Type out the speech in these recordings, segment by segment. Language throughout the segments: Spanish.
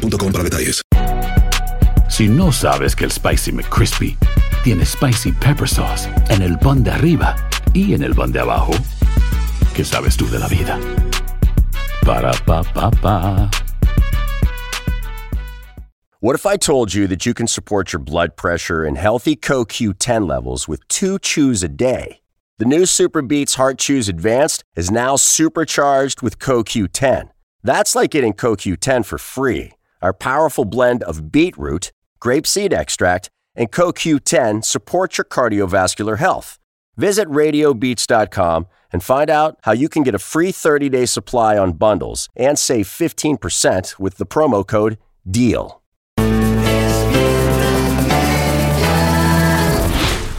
boostmobile.com para detalles. Si no sabes que el Spicy McCrispy tiene Spicy Pepper Sauce en el pan de arriba y en el pan de abajo, ¿qué sabes tú de la vida? Para, pa, pa, pa. What if I told you that you can support your blood pressure and healthy CoQ10 levels with two chews a day? The new Super Beats Heart Chews Advanced is now supercharged with CoQ10. That's like getting CoQ10 for free. Our powerful blend of beetroot, grapeseed extract, and CoQ10 supports your cardiovascular health. Visit radiobeats.com and find out how you can get a free 30-day supply on bundles and save 15% with the promo code DEAL.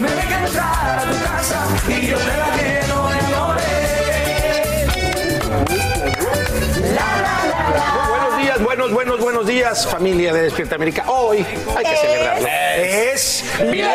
me deja entrar a tu casa y yo te la lleno de amores. La, la, la, la. Buenos días, buenos, buenos, buenos días, familia de Despierta América. Hoy hay que celebrarlo. Es viernes.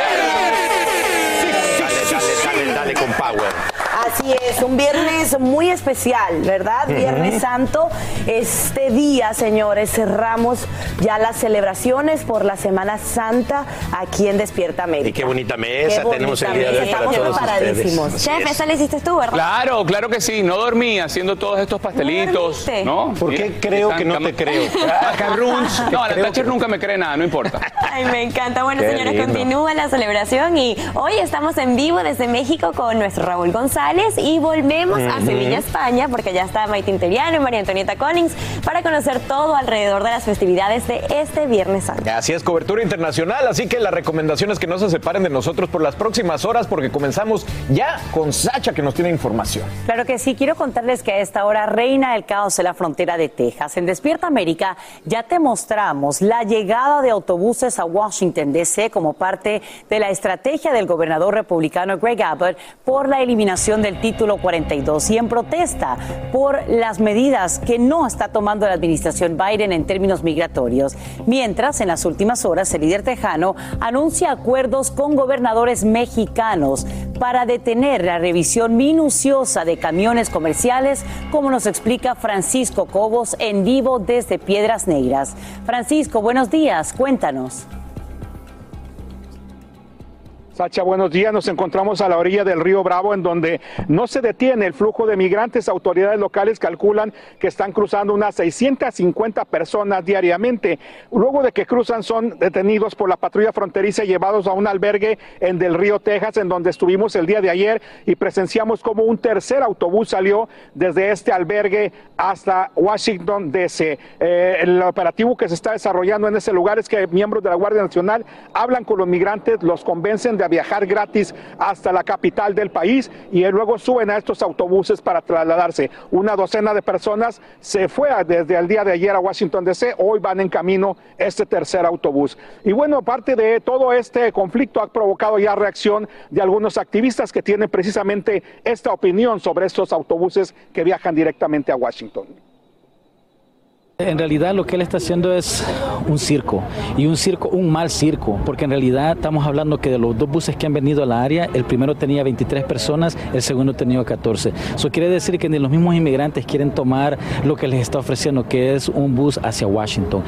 Dale, dale, dale, dale con power. Así es, un viernes muy especial, ¿verdad? Viernes Santo. Este día, señores, cerramos ya las celebraciones por la Semana Santa aquí en Despierta América. Y qué bonita mesa Qué tenemos el día de hoy mesa, para estamos todos preparadísimos. ustedes. Chef, es. esa la hiciste tú, ¿verdad? Claro, claro que sí. No dormí haciendo todos estos pastelitos. dormiste? ¿no? ¿Por qué creo que no te creo? Macarruns. No, la Thatcher que- nunca me cree nada, no importa. Ay, me encanta. Bueno, Qué señores, lindo. continúa la celebración y hoy estamos en vivo desde México con nuestro Raúl González y volvemos a Sevilla, España, porque ya está Maite Interiano y María Antonieta Collins para conocer todo alrededor de las festividades de este Viernes Santo. Así es, cobertura internacional, así que la recomendación es que no se separen de nosotros por las próximas horas porque comenzamos ya con Sacha que nos tiene información. Claro que sí, quiero contarles que a esta hora reina el caos en la frontera de Texas. En Despierta América ya te mostramos la llegada de autobuses a Washington, D.C. como parte de la estrategia del gobernador republicano Greg Abbott por la eliminación del título 42 y en protesta por las medidas que no está tomando la administración Biden en términos migratorios. Mientras, en las últimas horas, el líder tejano anuncia acuerdos con gobernadores mexicanos para detener la revisión minuciosa de camiones comerciales, como nos explica Francisco Cobos en vivo desde Piedras Negras. Francisco, buenos días, cuéntanos. Sacha, buenos días. Nos encontramos a la orilla del río Bravo, en donde no se detiene el flujo de migrantes. Autoridades locales calculan que están cruzando unas 650 personas diariamente. Luego de que cruzan, son detenidos por la patrulla fronteriza y llevados a un albergue en del río Texas, en donde estuvimos el día de ayer y presenciamos como un tercer autobús salió desde este albergue hasta Washington, D.C. Eh, el operativo que se está desarrollando en ese lugar es que miembros de la Guardia Nacional hablan con los migrantes, los convencen de viajar gratis hasta la capital del país y luego suben a estos autobuses para trasladarse. Una docena de personas se fue desde el día de ayer a Washington DC, hoy van en camino este tercer autobús. Y bueno, aparte de todo este conflicto ha provocado ya reacción de algunos activistas que tienen precisamente esta opinión sobre estos autobuses que viajan directamente a Washington. En realidad lo que él está haciendo es un circo y un circo, un mal circo, porque en realidad estamos hablando que de los dos buses que han venido a la área, el primero tenía 23 personas, el segundo tenía 14. Eso quiere decir que ni los mismos inmigrantes quieren tomar lo que les está ofreciendo, que es un bus hacia Washington.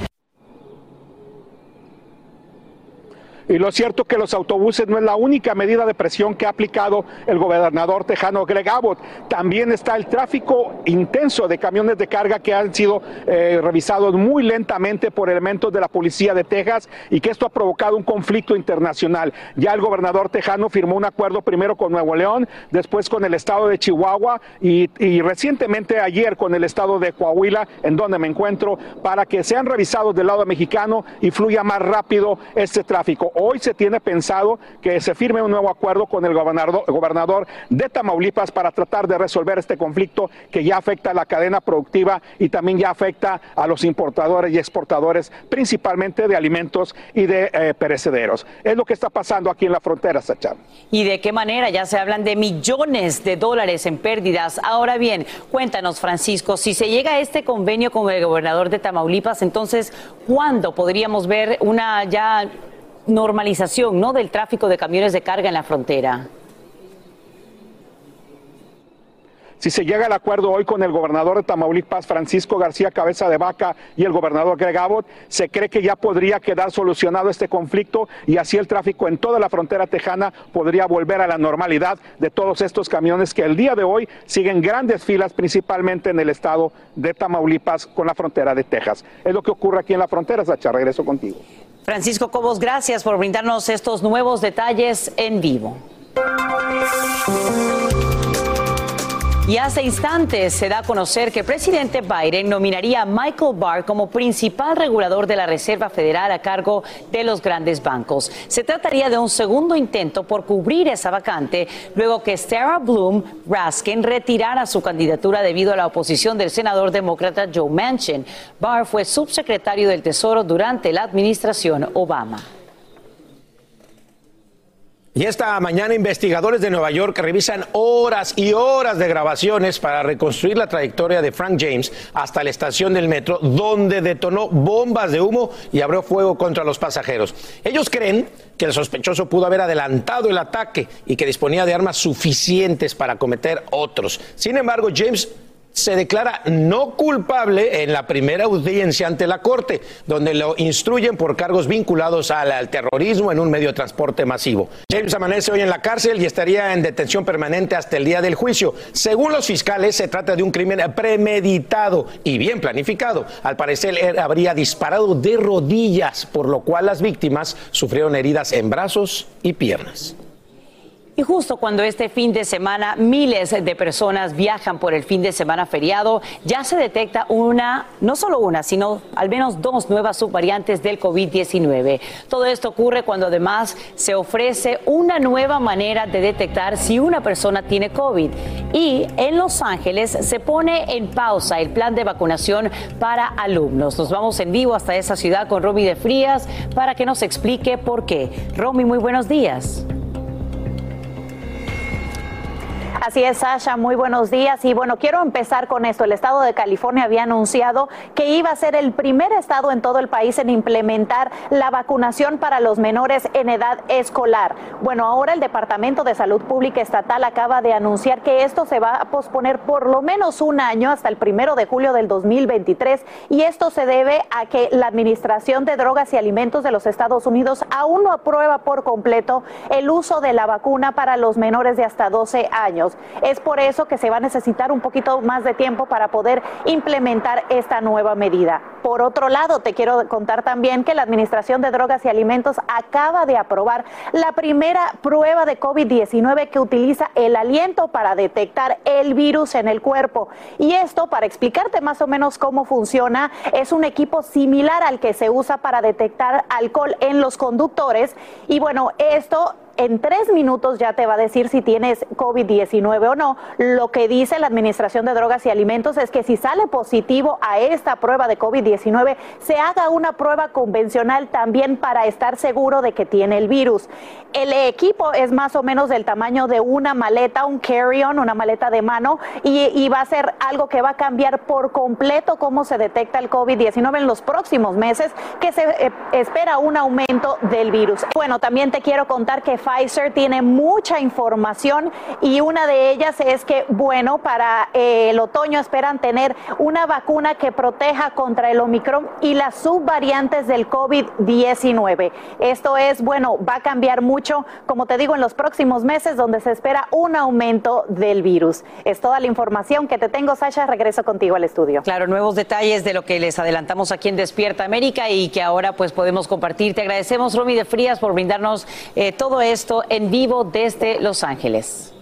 Y lo cierto es que los autobuses no es la única medida de presión que ha aplicado el gobernador tejano Greg Abbott. También está el tráfico intenso de camiones de carga que han sido eh, revisados muy lentamente por elementos de la policía de Texas y que esto ha provocado un conflicto internacional. Ya el gobernador tejano firmó un acuerdo primero con Nuevo León, después con el estado de Chihuahua y, y recientemente ayer con el estado de Coahuila, en donde me encuentro, para que sean revisados del lado mexicano y fluya más rápido este tráfico. Hoy se tiene pensado que se firme un nuevo acuerdo con el gobernador, de Tamaulipas para tratar de resolver este conflicto que ya afecta a la cadena productiva y también ya afecta a los importadores y exportadores, principalmente de alimentos y de eh, perecederos. Es lo que está pasando aquí en la frontera, Sacha. ¿Y de qué manera? Ya se hablan de millones de dólares en pérdidas. Ahora bien, cuéntanos, Francisco, si se llega a este convenio con el gobernador de Tamaulipas, entonces, ¿cuándo podríamos ver una ya normalización ¿no? del tráfico de camiones de carga en la frontera. Si se llega al acuerdo hoy con el gobernador de Tamaulipas, Francisco García Cabeza de Vaca, y el gobernador Greg Abbott, se cree que ya podría quedar solucionado este conflicto y así el tráfico en toda la frontera tejana podría volver a la normalidad de todos estos camiones que el día de hoy siguen grandes filas, principalmente en el estado de Tamaulipas con la frontera de Texas. Es lo que ocurre aquí en la frontera, Sacha. Regreso contigo. Francisco Cobos, gracias por brindarnos estos nuevos detalles en vivo. Y hace instantes se da a conocer que el presidente Biden nominaría a Michael Barr como principal regulador de la Reserva Federal a cargo de los grandes bancos. Se trataría de un segundo intento por cubrir esa vacante luego que Sarah Bloom Raskin retirara su candidatura debido a la oposición del senador demócrata Joe Manchin. Barr fue subsecretario del Tesoro durante la administración Obama. Y esta mañana investigadores de Nueva York revisan horas y horas de grabaciones para reconstruir la trayectoria de Frank James hasta la estación del metro, donde detonó bombas de humo y abrió fuego contra los pasajeros. Ellos creen que el sospechoso pudo haber adelantado el ataque y que disponía de armas suficientes para cometer otros. Sin embargo, James se declara no culpable en la primera audiencia ante la Corte, donde lo instruyen por cargos vinculados al, terrorismo en un medio de transporte masivo. James amanece hoy en la cárcel y estaría en detención permanente hasta el día del juicio. Según los fiscales, se trata de un crimen premeditado y bien planificado. Al parecer, él habría disparado de rodillas, por lo cual las víctimas sufrieron heridas en brazos y piernas. Y justo cuando este fin de semana miles de personas viajan por el fin de semana feriado, ya se detecta una, no solo una, sino al menos dos nuevas subvariantes del COVID-19. Todo esto ocurre cuando además se ofrece una nueva manera de detectar si una persona tiene COVID. Y en Los Ángeles se pone en pausa el plan de vacunación para alumnos. Nos vamos en vivo hasta esa ciudad con Romy de Frías para que nos explique por qué. Romy, muy buenos días. Así es, Sasha, muy buenos días. Y bueno, quiero empezar con esto. El estado de California había anunciado que iba a ser el primer estado en todo el país en implementar la vacunación para los menores en edad escolar. Bueno, ahora el Departamento de Salud Pública Estatal acaba de anunciar que esto se va a posponer por lo menos un año hasta el primero de julio del 2023. Y esto se debe a que la Administración de Drogas y Alimentos de los Estados Unidos aún no aprueba por completo el uso de la vacuna para los menores de hasta 12 años. Es por eso que se va a necesitar un poquito más de tiempo para poder implementar esta nueva medida. Por otro lado, te quiero contar también que la Administración de Drogas y Alimentos acaba de aprobar la primera prueba de COVID-19 que utiliza el aliento para detectar el virus en el cuerpo. Y esto, para explicarte más o menos cómo funciona, es un equipo similar al que se usa para detectar alcohol en los conductores. Y bueno, esto en tres minutos ya te va a decir si tienes COVID-19 o no. Lo que dice la Administración de Drogas y Alimentos es que si sale positivo a esta prueba de COVID-19, se haga una prueba convencional también para estar seguro de que tiene el virus. El equipo es más o menos del tamaño de una maleta, un carry-on, una maleta de mano, y, va a ser algo que va a cambiar por completo cómo se detecta el COVID-19 en los próximos meses, que se eh, espera un aumento del virus. Bueno, también te quiero contar que Pfizer tiene mucha información y una de ellas es que, bueno, para eh, el otoño esperan tener una vacuna que proteja contra el Omicron y las subvariantes del COVID-19. Esto es, bueno, va a cambiar mucho, como te digo, en los próximos meses donde se espera un aumento del virus. Es toda la información que te tengo, Sasha. Regreso contigo al estudio. Claro, nuevos detalles de lo que les adelantamos aquí en Despierta América y que ahora pues podemos compartir. Te agradecemos, Romy de Frías, por brindarnos eh, todo esto en vivo desde Los Ángeles.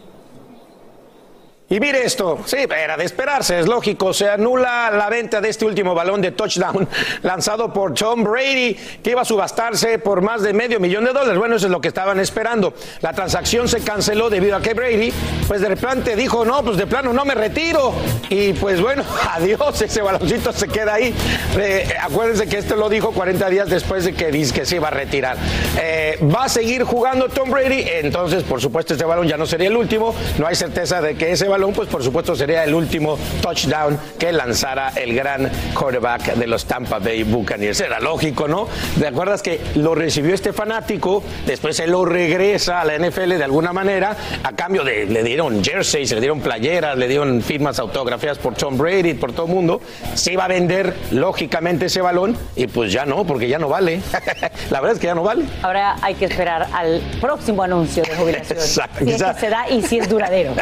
Y mire esto, sí, era de esperarse, es lógico, se anula la venta de este último balón de touchdown lanzado por Tom Brady, que iba a subastarse por más de medio millón de dólares. Bueno, eso es lo que estaban esperando. La transacción se canceló debido a que Brady, pues de repente dijo, no, pues de plano no me retiro. Y pues bueno, adiós, ese baloncito se queda ahí. Eh, acuérdense que esto lo dijo 40 días después de que dice que se iba a retirar. Eh, va a seguir jugando Tom Brady, entonces por supuesto este balón ya no sería el último, no hay certeza de que ese balón pues por supuesto sería el último touchdown que lanzara el gran quarterback de los Tampa Bay Buccaneers. Era lógico, ¿no? ¿Te acuerdas que lo recibió este fanático? Después se lo regresa a la NFL de alguna manera, a cambio de, le dieron jerseys, le dieron playeras, le dieron firmas autografías por Tom Brady, por todo el mundo. Se iba a vender lógicamente ese balón y pues ya no, porque ya no vale. la verdad es que ya no vale. Ahora hay que esperar al próximo anuncio de jubilación. Exacto. Si es que se da y si es duradero.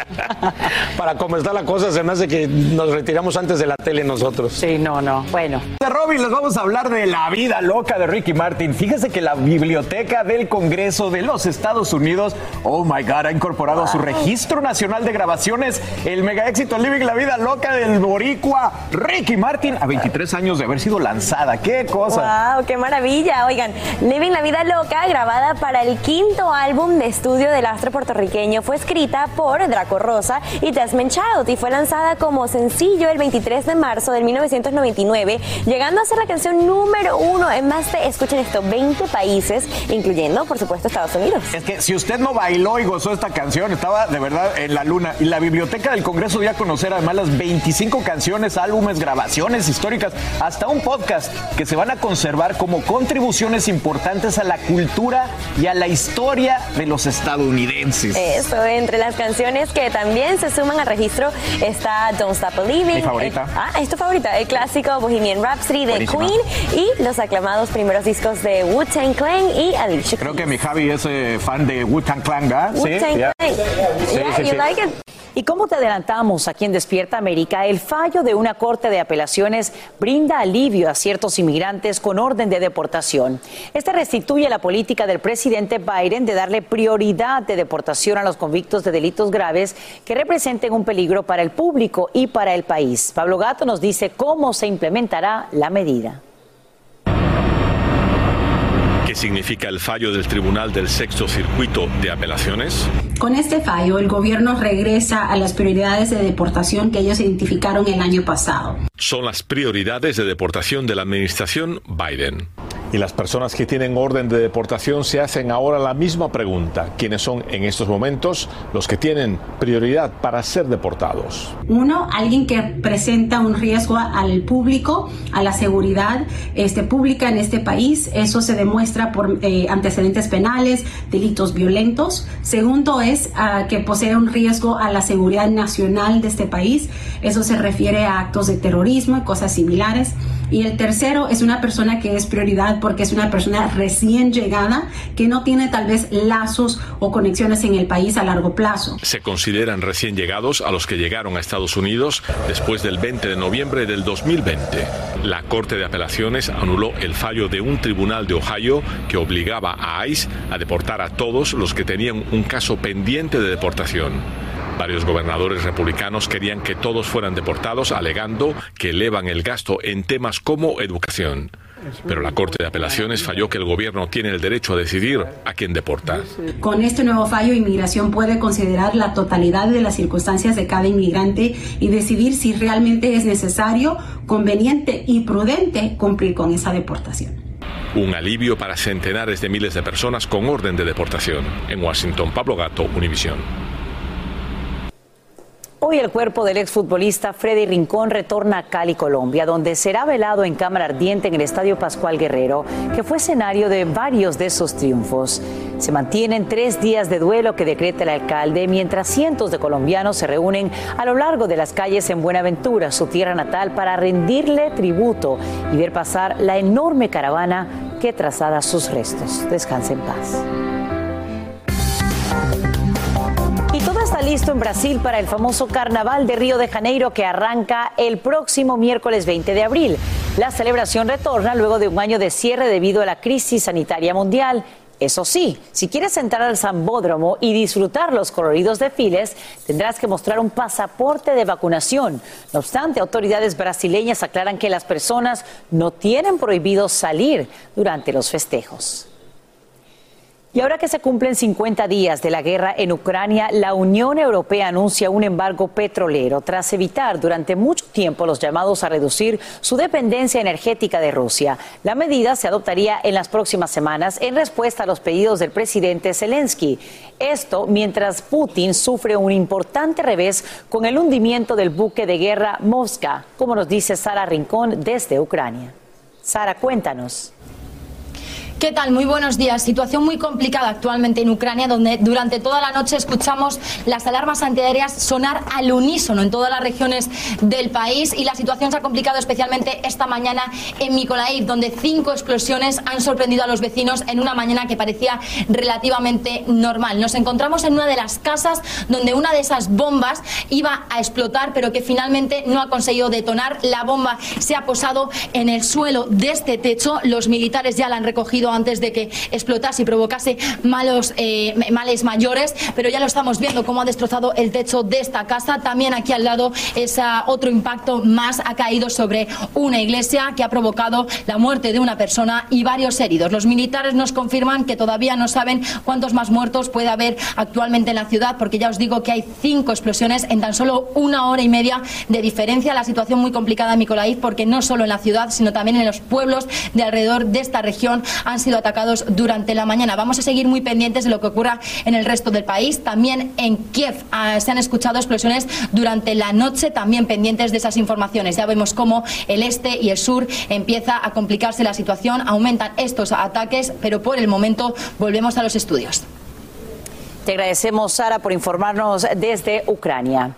para cómo está la cosa, se me hace que nos retiramos antes de la tele nosotros. Sí, no, no. Bueno. De Robin, les vamos a hablar de la vida loca de Ricky Martin. Fíjese que la Biblioteca del Congreso de los Estados Unidos, oh my God, ha incorporado a su registro nacional de grabaciones el mega éxito Living la Vida Loca del Boricua Ricky Martin a 23 años de haber sido lanzada. ¡Qué cosa! ¡Wow! ¡Qué maravilla! Oigan, Living la Vida Loca, grabada para el quinto álbum de estudio del astro puertorriqueño, fue escrita por Draco Rosa y Desmond Child y fue lanzada como sencillo el 23 de marzo de 1999, llegando a ser la canción número uno en más de, escuchen esto, 20 países, incluyendo, por supuesto, Estados Unidos. Es que si usted no bailó y gozó esta canción, estaba de verdad en la luna. Y la Biblioteca del Congreso dio a conocer además las 25 canciones, álbumes, grabaciones históricas, hasta un podcast que se van a conservar como contribuciones importantes a la cultura y a la historia de los estadounidenses. Eso, entre las canciones que también se suman al registro está Don't Stop Believing. Mi favorita. El- ah, es tu favorita. El clásico Bohemian Rhapsody de Buenísima. Queen y los aclamados primeros discos de Wu-Tang Clan y Alicia Creo que mi Javi es eh, fan de Wu-Tang Clan, ¿verdad? Wu-Tang ya. Clan. Sí, Yeah, sí, you sí. like it? Y como te adelantamos aquí en Despierta América, el fallo de una corte de apelaciones brinda alivio a ciertos inmigrantes con orden de deportación. Este restituye la política del presidente Biden de darle prioridad de deportación a los convictos de delitos graves que representen un peligro para el público y para el país. Pablo Gato nos dice cómo se implementará la medida. ¿Qué significa el fallo del Tribunal del Sexto Circuito de Apelaciones? Con este fallo, el gobierno regresa a las prioridades de deportación que ellos identificaron el año pasado. Son las prioridades de deportación de la administración Biden. Y las personas que tienen orden de deportación se hacen ahora la misma pregunta. ¿Quiénes son en estos momentos los que tienen prioridad para ser deportados? Uno, alguien que presenta un riesgo al público, a la seguridad este, pública en este país. Eso se demuestra por eh, antecedentes penales, delitos violentos. Segundo es ah, que posee un riesgo a la seguridad nacional de este país. Eso se refiere a actos de terrorismo y cosas similares. Y el tercero es una persona que es prioridad porque es una persona recién llegada que no tiene tal vez lazos o conexiones en el país a largo plazo. Se consideran recién llegados a los que llegaron a Estados Unidos después del 20 de noviembre del 2020. La Corte de Apelaciones anuló el fallo de un tribunal de Ohio que obligaba a ICE a deportar a todos los que tenían un caso pendiente de deportación. Varios gobernadores republicanos querían que todos fueran deportados alegando que elevan el gasto en temas como educación. Pero la Corte de Apelaciones falló que el gobierno tiene el derecho a decidir a quién deportar. Con este nuevo fallo, inmigración puede considerar la totalidad de las circunstancias de cada inmigrante y decidir si realmente es necesario, conveniente y prudente cumplir con esa deportación. Un alivio para centenares de miles de personas con orden de deportación. En Washington, Pablo Gato, Univisión. Hoy el cuerpo del exfutbolista Freddy Rincón retorna a Cali, Colombia, donde será velado en cámara ardiente en el Estadio Pascual Guerrero, que fue escenario de varios de esos triunfos. Se mantienen tres días de duelo que decreta el alcalde, mientras cientos de colombianos se reúnen a lo largo de las calles en Buenaventura, su tierra natal, para rendirle tributo y ver pasar la enorme caravana que traslada sus restos. Descanse en paz. Listo en Brasil para el famoso Carnaval de Río de Janeiro que arranca el próximo miércoles 20 de abril. La celebración retorna luego de un año de cierre debido a la crisis sanitaria mundial. Eso sí, si quieres entrar al Zambódromo y disfrutar los coloridos desfiles, tendrás que mostrar un pasaporte de vacunación. No obstante, autoridades brasileñas aclaran que las personas no tienen prohibido salir durante los festejos. Y ahora que se cumplen 50 días de la guerra en Ucrania, la Unión Europea anuncia un embargo petrolero tras evitar durante mucho tiempo los llamados a reducir su dependencia energética de Rusia. La medida se adoptaría en las próximas semanas en respuesta a los pedidos del presidente Zelensky. Esto mientras Putin sufre un importante revés con el hundimiento del buque de guerra Mosca, como nos dice Sara Rincón desde Ucrania. Sara, cuéntanos. ¿Qué tal? Muy buenos días. Situación muy complicada actualmente en Ucrania, donde durante toda la noche escuchamos las alarmas antiaéreas sonar al unísono en todas las regiones del país y la situación se ha complicado especialmente esta mañana en Mykolaiv, donde cinco explosiones han sorprendido a los vecinos en una mañana que parecía relativamente normal. Nos encontramos en una de las casas donde una de esas bombas iba a explotar, pero que finalmente no ha conseguido detonar. La bomba se ha posado en el suelo de este techo. Los militares ya la han recogido antes de que explotase y provocase malos, eh, males mayores, pero ya lo estamos viendo cómo ha destrozado el techo de esta casa. También aquí al lado esa otro impacto más ha caído sobre una iglesia que ha provocado la muerte de una persona y varios heridos. Los militares nos confirman que todavía no saben cuántos más muertos puede haber actualmente en la ciudad, porque ya os digo que hay cinco explosiones en tan solo una hora y media de diferencia. La situación muy complicada en Mikolaiv, porque no solo en la ciudad, sino también en los pueblos de alrededor de esta región han sido atacados durante la mañana. Vamos a seguir muy pendientes de lo que ocurra en el resto del país. También en Kiev ah, se han escuchado explosiones durante la noche, también pendientes de esas informaciones. Ya vemos cómo el este y el sur empieza a complicarse la situación, aumentan estos ataques, pero por el momento volvemos a los estudios. Te agradecemos, Sara, por informarnos desde Ucrania.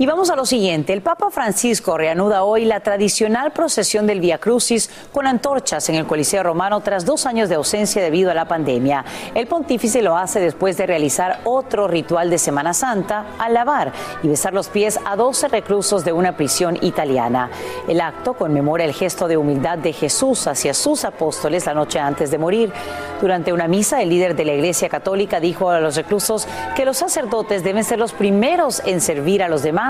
Y vamos a lo siguiente. El Papa Francisco reanuda hoy la tradicional procesión del Via Crucis con antorchas en el Coliseo Romano tras dos años de ausencia debido a la pandemia. El pontífice lo hace después de realizar otro ritual de Semana Santa al lavar y besar los pies a 12 reclusos de una prisión italiana. El acto conmemora el gesto de humildad de Jesús hacia sus apóstoles la noche antes de morir. Durante una misa, el líder de la Iglesia Católica dijo a los reclusos que los sacerdotes deben ser los primeros en servir a los demás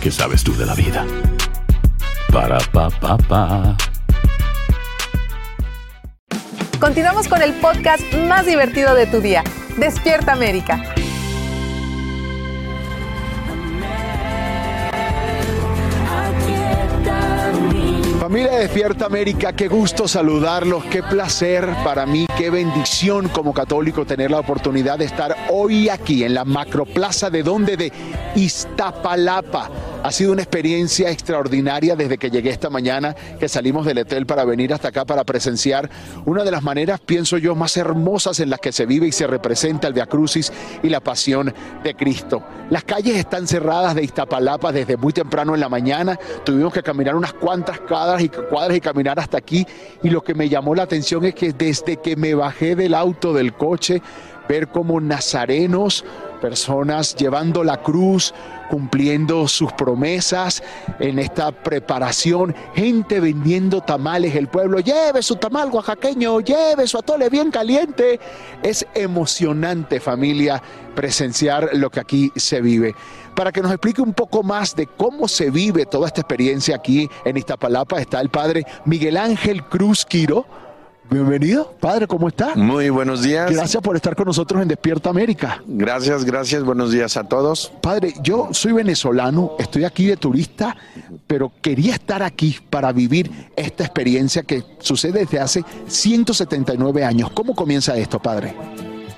¿Qué sabes tú de la vida? Para pa pa pa. Continuamos con el podcast más divertido de tu día. Despierta América. Familia Despierta América, qué gusto saludarlos, qué placer para mí, qué bendición como católico tener la oportunidad de estar hoy aquí en la macroplaza de donde de Iztapalapa Ha sido una experiencia extraordinaria desde que llegué esta mañana, que salimos del hotel para venir hasta acá para presenciar una de las maneras, pienso yo, más hermosas en las que se vive y se representa el Via Crucis y la pasión de Cristo. Las calles están cerradas de Iztapalapa desde muy temprano en la mañana. Tuvimos que caminar unas cuantas cuadras y, cuadras y caminar hasta aquí. Y lo que me llamó la atención es que desde que me bajé del auto, del coche, ver como nazarenos, personas llevando la cruz, cumpliendo sus promesas en esta preparación, gente vendiendo tamales, el pueblo, lleve su tamal oaxaqueño, lleve su atole bien caliente. Es emocionante familia presenciar lo que aquí se vive. Para que nos explique un poco más de cómo se vive toda esta experiencia aquí en Iztapalapa está el padre Miguel Ángel Cruz Quiro Bienvenido, padre, ¿cómo está? Muy buenos días. Gracias por estar con nosotros en Despierta América. Gracias, gracias, buenos días a todos. Padre, yo soy venezolano, estoy aquí de turista, pero quería estar aquí para vivir esta experiencia que sucede desde hace 179 años. ¿Cómo comienza esto, padre?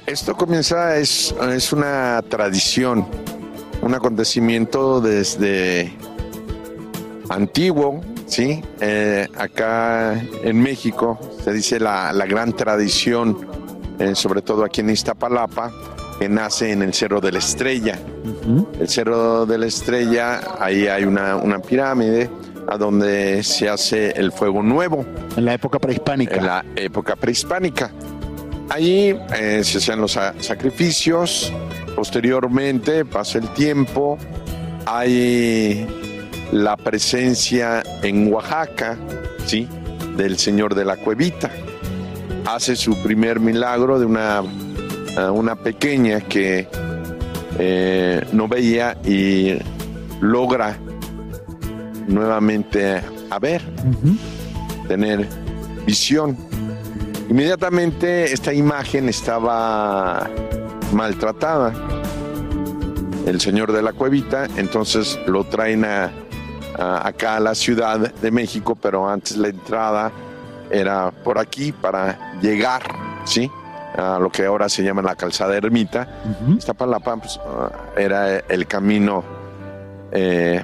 Esto comienza, es, es una tradición, un acontecimiento desde antiguo, ¿sí? Eh, acá en México se dice la, gran tradición, eh, sobre todo aquí en Iztapalapa, que nace en el Cerro de la Estrella. El Cerro de la Estrella, ahí hay una, pirámide a donde se hace el fuego nuevo. En la época prehispánica. En la época prehispánica. Allí eh, se hacían los sacrificios, posteriormente pasa el tiempo, hay la presencia en Oaxaca, ¿sí? Del Señor de la Cuevita. Hace su primer milagro de una, una pequeña que eh, no veía y logra nuevamente a ver, tener visión. Inmediatamente esta imagen estaba maltratada. El señor de la cuevita, entonces lo traen a, acá a la Ciudad de México, pero antes la entrada era por aquí para llegar, ¿sí? A lo que ahora se llama la calzada ermita. Esta palapa pues, ah, era el camino eh,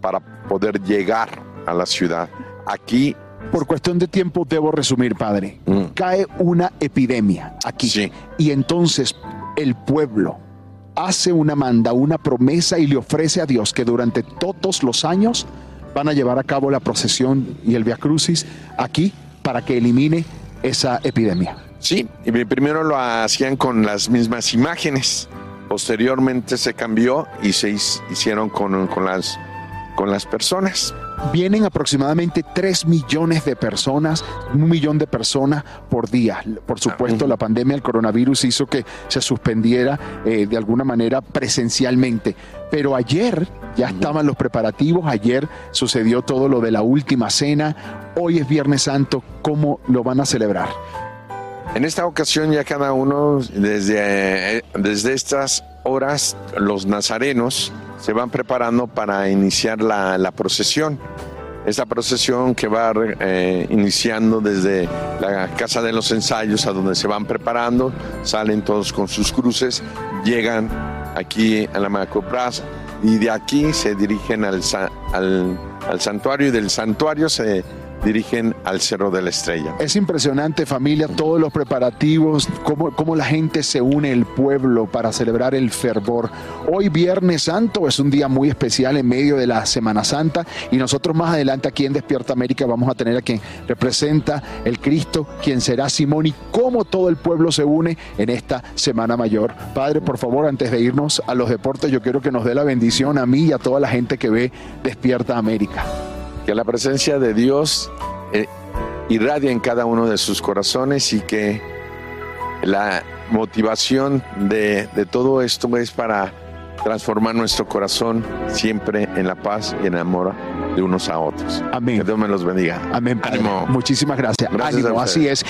para poder llegar a la ciudad. Aquí por cuestión de tiempo debo resumir, padre. Mm. Cae una epidemia aquí. Sí. Y entonces el pueblo, hace una manda, una promesa y le ofrece a Dios que durante todos los años van a llevar a cabo la procesión y el Via Crucis aquí para que elimine esa epidemia. Sí, y primero lo hacían con las mismas imágenes. Posteriormente se cambió y se hicieron con, con las, con las personas vienen aproximadamente 3 millones de personas, un millón de personas por día. Por supuesto, la pandemia del coronavirus hizo que se suspendiera eh, de alguna manera presencialmente. Pero ayer ya estaban los preparativos, ayer sucedió todo lo de la última cena, hoy es Viernes Santo, ¿cómo lo van a celebrar? En esta ocasión ya cada uno, desde, eh, desde estas horas, los nazarenos, se van preparando para iniciar la, procesión. Esta procesión que va eh, iniciando desde la Casa de los Ensayos a donde se van preparando, salen todos con sus cruces, llegan aquí a la Macopras y de aquí se dirigen al, al, al santuario y del santuario se dirigen al Cerro de la Estrella. Es impresionante familia, todos los preparativos, cómo, cómo, la gente se une, el pueblo, para celebrar el fervor. Hoy Viernes Santo es un día muy especial en medio de la Semana Santa y nosotros más adelante aquí en Despierta América vamos a tener a quien representa el Cristo, quien será Simón y cómo todo el pueblo se une en esta Semana Mayor. Padre, por favor, antes de irnos a los deportes, yo quiero que nos dé la bendición a mí y a toda la gente que ve Despierta América que la presencia de Dios eh, irradia en cada uno de sus corazones y que la motivación de, todo esto es para transformar nuestro corazón siempre en la paz y en amor de unos a otros. Amén. Que Dios me los bendiga. Amén. Ánimo. Muchísimas gracias. Ánimo, así es.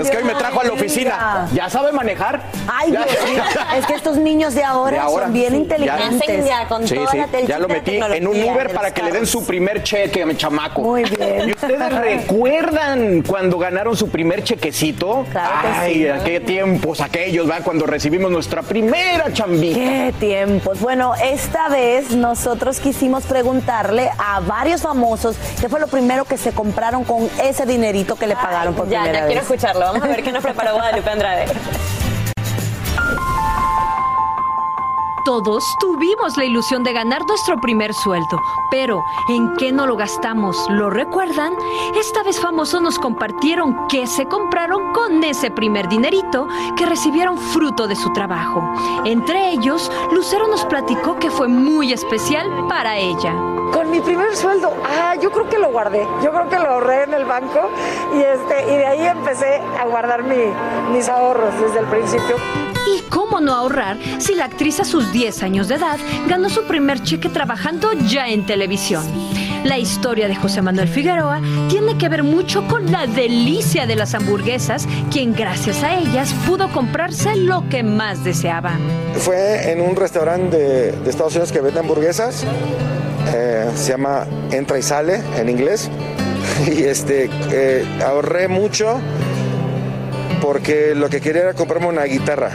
Es que hoy me trajo a la oficina. ¿Ya sabe manejar? Ay, Ya- Dios mío. Es que estos niños de ahora, De ahora. son bien Sí. inteligentes. Sí, sí, ya lo metí en un Uber para que le den su primer cheque a mi chamaco. Muy bien. ¿Y ustedes recuerdan cuando ganaron su primer chequecito? Claro que Ay, sí. ¿a qué tiempos aquellos, va? Cuando recibimos nuestra primera chambita. Qué tiempos. Bueno, esta vez nosotros quisimos preguntarle a varios famosos qué fue lo primero que se compraron con ese dinerito que le pagaron por Ya, primera ya quiero vez. escucharlo. Vamos a ver qué nos preparó Guadalupe Andrade. Todos tuvimos la ilusión de ganar nuestro primer sueldo, pero ¿en qué no lo gastamos? ¿Lo recuerdan? Esta vez famosos nos compartieron qué se compraron con ese primer dinerito que recibieron fruto de su trabajo. Entre ellos, Lucero nos platicó que fue muy especial para ella. Con mi primer sueldo, ah, yo creo que lo guardé, yo creo que lo ahorré en el banco y, este, y de ahí empecé a guardar mi- mis ahorros desde el principio. ¿Y cómo no ahorrar si la actriz a sus 10 años de edad ganó su primer cheque trabajando ya en televisión? La historia de José Manuel Figueroa tiene que ver mucho con la delicia de las hamburguesas, quien gracias a ellas pudo comprarse lo que más deseaba. Fue en un restaurante de, de Estados Unidos que vende hamburguesas. Eh, se llama Entra y Sale en inglés. Y este, eh, ahorré mucho porque lo que quería era comprarme una guitarra.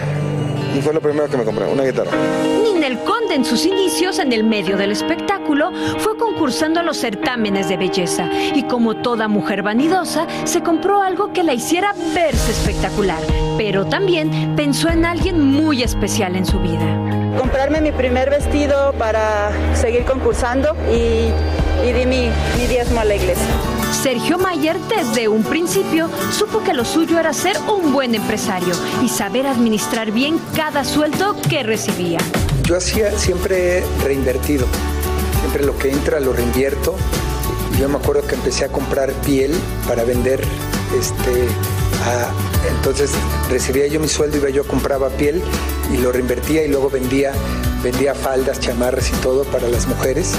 Y fue lo primero que me compré, una guitarra. Ninel Conde en sus inicios en el medio del espectáculo fue concursando a los certámenes de belleza y como toda mujer vanidosa se compró algo que la hiciera verse espectacular, pero también pensó en alguien muy especial en su vida. Comprarme mi primer vestido para seguir concursando y, y di mi, mi diezmo a la iglesia. Sergio Mayer desde un principio supo que lo suyo era ser un buen empresario y saber administrar bien cada sueldo que recibía. Yo hacía, siempre he reinvertido. Siempre lo que entra lo reinvierto. Yo me acuerdo que empecé a comprar piel para vender. Este, a- entonces recibía yo mi sueldo, iba yo compraba piel y lo reinvertía y luego vendía, vendía faldas, chamarras y todo para las mujeres.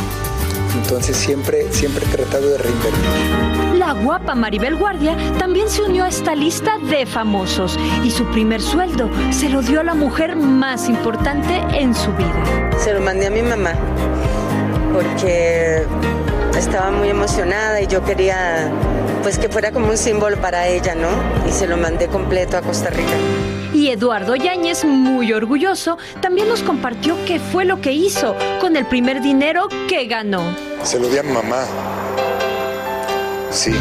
Entonces siempre, siempre he tratado de reinvertir. La guapa Maribel Guardia también se unió a esta lista de famosos y su primer sueldo se lo dio a la mujer más importante en su vida. Se lo mandé a mi mamá porque estaba muy emocionada y yo quería pues que fuera como un símbolo para ella, ¿no? Y se lo mandé completo a Costa Rica. Y Eduardo Yáñez, muy orgulloso, también nos compartió qué fue lo que hizo con el primer dinero que ganó. Se lo di a mi mamá. Sí.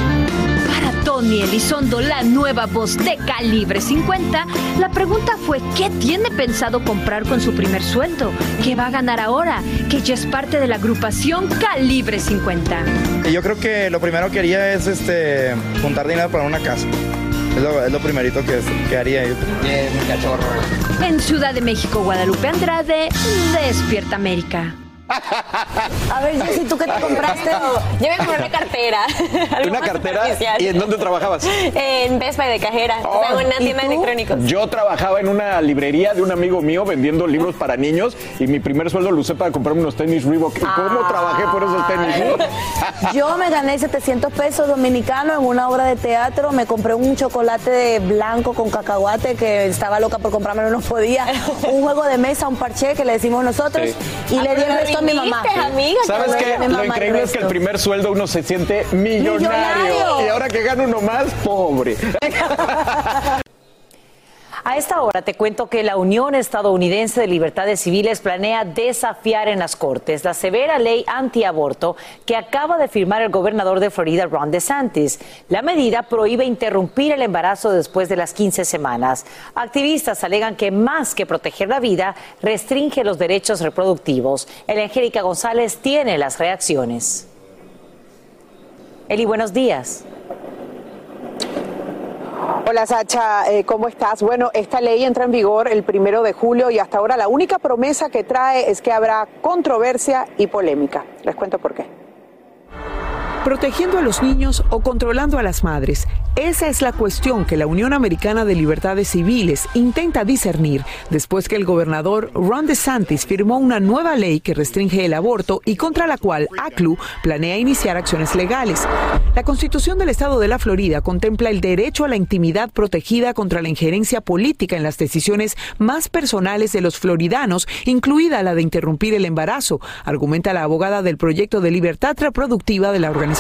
Tony Elizondo, la nueva voz de Calibre 50, la pregunta fue ¿qué tiene pensado comprar con su primer sueldo? ¿Qué va a ganar ahora? Que ya es parte de la agrupación Calibre 50. Yo creo que lo primero que haría es este, juntar dinero para una casa. Es lo, es lo primerito que, que haría yo. Bien, cachorro. En Ciudad de México, Guadalupe Andrade, Despierta América. A ver, Jessy, ¿tú qué te compraste? Yo me compré una cartera. ¿Una cartera? ¿Y en dónde trabajabas? En Best Buy de cajera. o sea, en una tienda de electrónicos. Yo trabajaba en una librería de un amigo mío vendiendo libros para niños y mi primer sueldo lo usé para comprarme unos tenis Reebok. ¿Cómo trabajé por esos tenis? Yo me gané 700 pesos dominicanos en una obra de teatro. Me compré un chocolate de blanco con cacahuate que estaba loca por comprármelo, no podía. Un juego de mesa, un parché que le decimos nosotros. Sí. Y Ah, le di el resto a mi mamá. rindiste, amiga, ¿Sabes qué? Lo mamá increíble es que el primer sueldo uno se siente millonario. ¡Millonario! Y ahora que gana uno más, pobre. A esta hora te cuento que la Unión Estadounidense de Libertades Civiles planea desafiar en las Cortes la severa ley antiaborto que acaba de firmar el gobernador de Florida, Ron DeSantis. La medida prohíbe interrumpir el embarazo después de las 15 semanas. Activistas alegan que más que proteger la vida, restringe los derechos reproductivos. El Angélica González tiene las reacciones. Eli, buenos días. Hola Sacha, eh, ¿cómo estás? Bueno, esta ley entra en vigor el primero de julio y hasta ahora la única promesa que trae es que habrá controversia y polémica. Les cuento por qué. Protegiendo a los niños o controlando a las madres. Esa es la cuestión que la Unión Americana de Libertades Civiles intenta discernir después que el gobernador Ron DeSantis firmó una nueva ley que restringe el aborto y contra la cual ACLU planea iniciar acciones legales. La Constitución del Estado de la Florida contempla el derecho a la intimidad protegida contra la injerencia política en las decisiones más personales de los floridanos, incluida la de interrumpir el embarazo, argumenta la abogada del proyecto de libertad reproductiva de la organización.